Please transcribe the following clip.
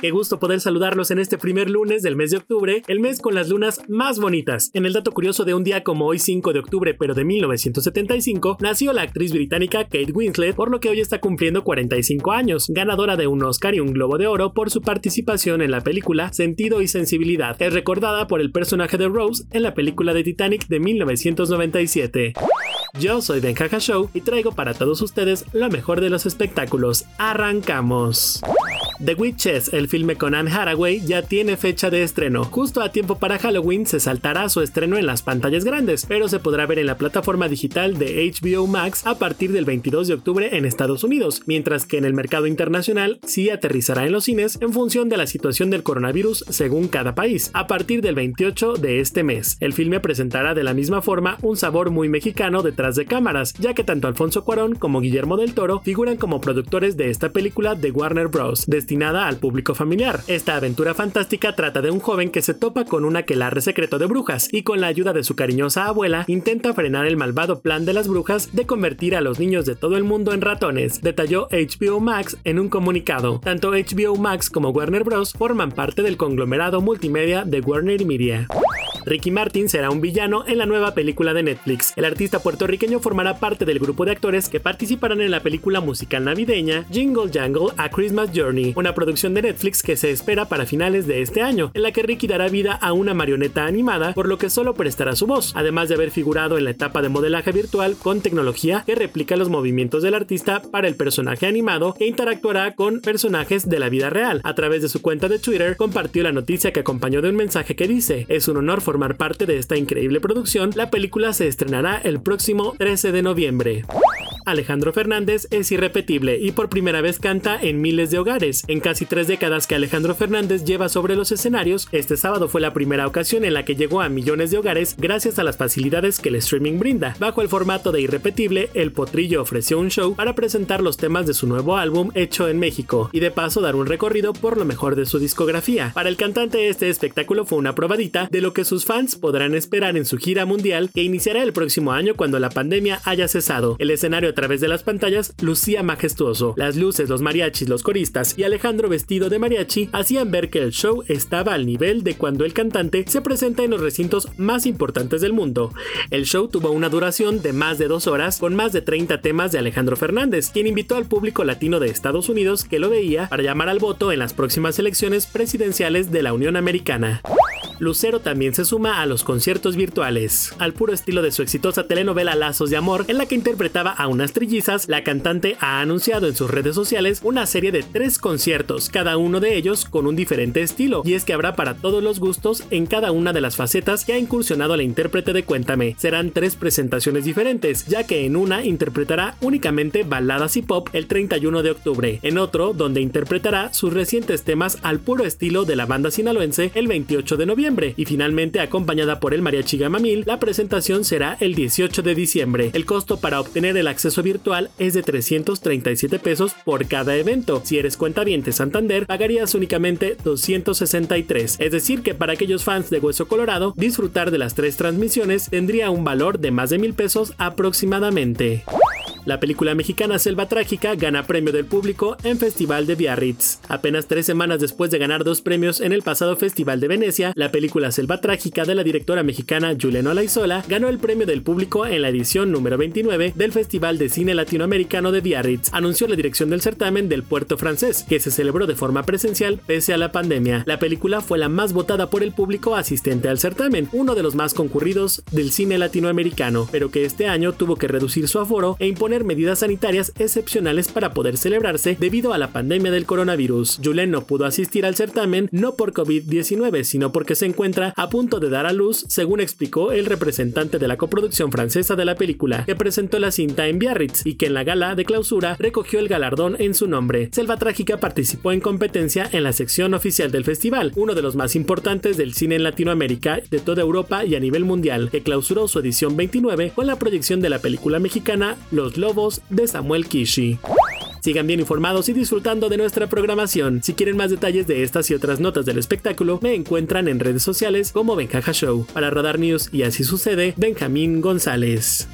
Qué gusto poder saludarlos en este primer lunes del mes de octubre, el mes con las lunas más bonitas. En el dato curioso de un día como hoy 5 de octubre pero de 1975, nació la actriz británica Kate Winslet, por lo que hoy está cumpliendo 45 años, ganadora de un Oscar y un Globo de Oro por su participación en la película Sentido y Sensibilidad. Es recordada por el personaje de Rose en la película de Titanic de 1997. Yo soy Ben Jaja Show y traigo para todos ustedes lo mejor de los espectáculos. Arrancamos. The Witches, el filme con Anne Hathaway, ya tiene fecha de estreno. Justo a tiempo para Halloween se saltará su estreno en las pantallas grandes, pero se podrá ver en la plataforma digital de HBO Max a partir del 22 de octubre en Estados Unidos, mientras que en el mercado internacional sí aterrizará en los cines en función de la situación del coronavirus según cada país, a partir del 28 de este mes. El filme presentará de la misma forma un sabor muy mexicano detrás de cámaras, ya que tanto Alfonso Cuarón como Guillermo del Toro figuran como productores de esta película de Warner Bros destinada al público familiar. Esta aventura fantástica trata de un joven que se topa con un aquelarre secreto de brujas y con la ayuda de su cariñosa abuela intenta frenar el malvado plan de las brujas de convertir a los niños de todo el mundo en ratones, detalló HBO Max en un comunicado. Tanto HBO Max como Warner Bros. forman parte del conglomerado multimedia de Warner Media. Ricky Martin será un villano en la nueva película de Netflix. El artista puertorriqueño formará parte del grupo de actores que participarán en la película musical navideña Jingle Jangle A Christmas Journey, una producción de Netflix que se espera para finales de este año, en la que Ricky dará vida a una marioneta animada, por lo que solo prestará su voz, además de haber figurado en la etapa de modelaje virtual con tecnología que replica los movimientos del artista para el personaje animado que interactuará con personajes de la vida real. A través de su cuenta de Twitter compartió la noticia que acompañó de un mensaje que dice, es un honor formar parte de esta increíble producción, la película se estrenará el próximo 13 de noviembre. Alejandro Fernández es irrepetible y por primera vez canta en miles de hogares. En casi tres décadas que Alejandro Fernández lleva sobre los escenarios, este sábado fue la primera ocasión en la que llegó a millones de hogares gracias a las facilidades que el streaming brinda. Bajo el formato de Irrepetible, El Potrillo ofreció un show para presentar los temas de su nuevo álbum hecho en México y de paso dar un recorrido por lo mejor de su discografía. Para el cantante este espectáculo fue una probadita de lo que sus fans podrán esperar en su gira mundial que iniciará el próximo año cuando la pandemia haya cesado. El escenario través de las pantallas lucía majestuoso. Las luces, los mariachis, los coristas y Alejandro vestido de mariachi hacían ver que el show estaba al nivel de cuando el cantante se presenta en los recintos más importantes del mundo. El show tuvo una duración de más de dos horas con más de 30 temas de Alejandro Fernández, quien invitó al público latino de Estados Unidos que lo veía para llamar al voto en las próximas elecciones presidenciales de la Unión Americana. Lucero también se suma a los conciertos virtuales. Al puro estilo de su exitosa telenovela Lazos de Amor, en la que interpretaba a unas trillizas, la cantante ha anunciado en sus redes sociales una serie de tres conciertos, cada uno de ellos con un diferente estilo, y es que habrá para todos los gustos en cada una de las facetas que ha incursionado la intérprete de Cuéntame. Serán tres presentaciones diferentes, ya que en una interpretará únicamente baladas y pop el 31 de octubre, en otro donde interpretará sus recientes temas al puro estilo de la banda sinaloense el 28 de noviembre y finalmente acompañada por el Mariachi Gamamil, la presentación será el 18 de diciembre. El costo para obtener el acceso virtual es de 337 pesos por cada evento. Si eres cuentaviente Santander, pagarías únicamente 263. Es decir, que para aquellos fans de Hueso Colorado, disfrutar de las tres transmisiones tendría un valor de más de mil pesos aproximadamente. La película mexicana Selva Trágica gana premio del público en Festival de Biarritz. Apenas tres semanas después de ganar dos premios en el pasado Festival de Venecia, la película Selva Trágica de la directora mexicana Juliana Olaizola ganó el premio del público en la edición número 29 del Festival de Cine Latinoamericano de Biarritz, anunció la dirección del certamen del puerto francés, que se celebró de forma presencial pese a la pandemia. La película fue la más votada por el público asistente al certamen, uno de los más concurridos del cine latinoamericano, pero que este año tuvo que reducir su aforo e medidas sanitarias excepcionales para poder celebrarse debido a la pandemia del coronavirus. Julen no pudo asistir al certamen no por COVID-19, sino porque se encuentra a punto de dar a luz, según explicó el representante de la coproducción francesa de la película, que presentó la cinta en Biarritz y que en la gala de clausura recogió el galardón en su nombre. Selva Trágica participó en competencia en la sección oficial del festival, uno de los más importantes del cine en Latinoamérica, de toda Europa y a nivel mundial, que clausuró su edición 29 con la proyección de la película mexicana Los Lobos de Samuel Kishi. Sigan bien informados y disfrutando de nuestra programación. Si quieren más detalles de estas y otras notas del espectáculo, me encuentran en redes sociales como Benjaja Show. Para Radar News y así sucede, Benjamín González.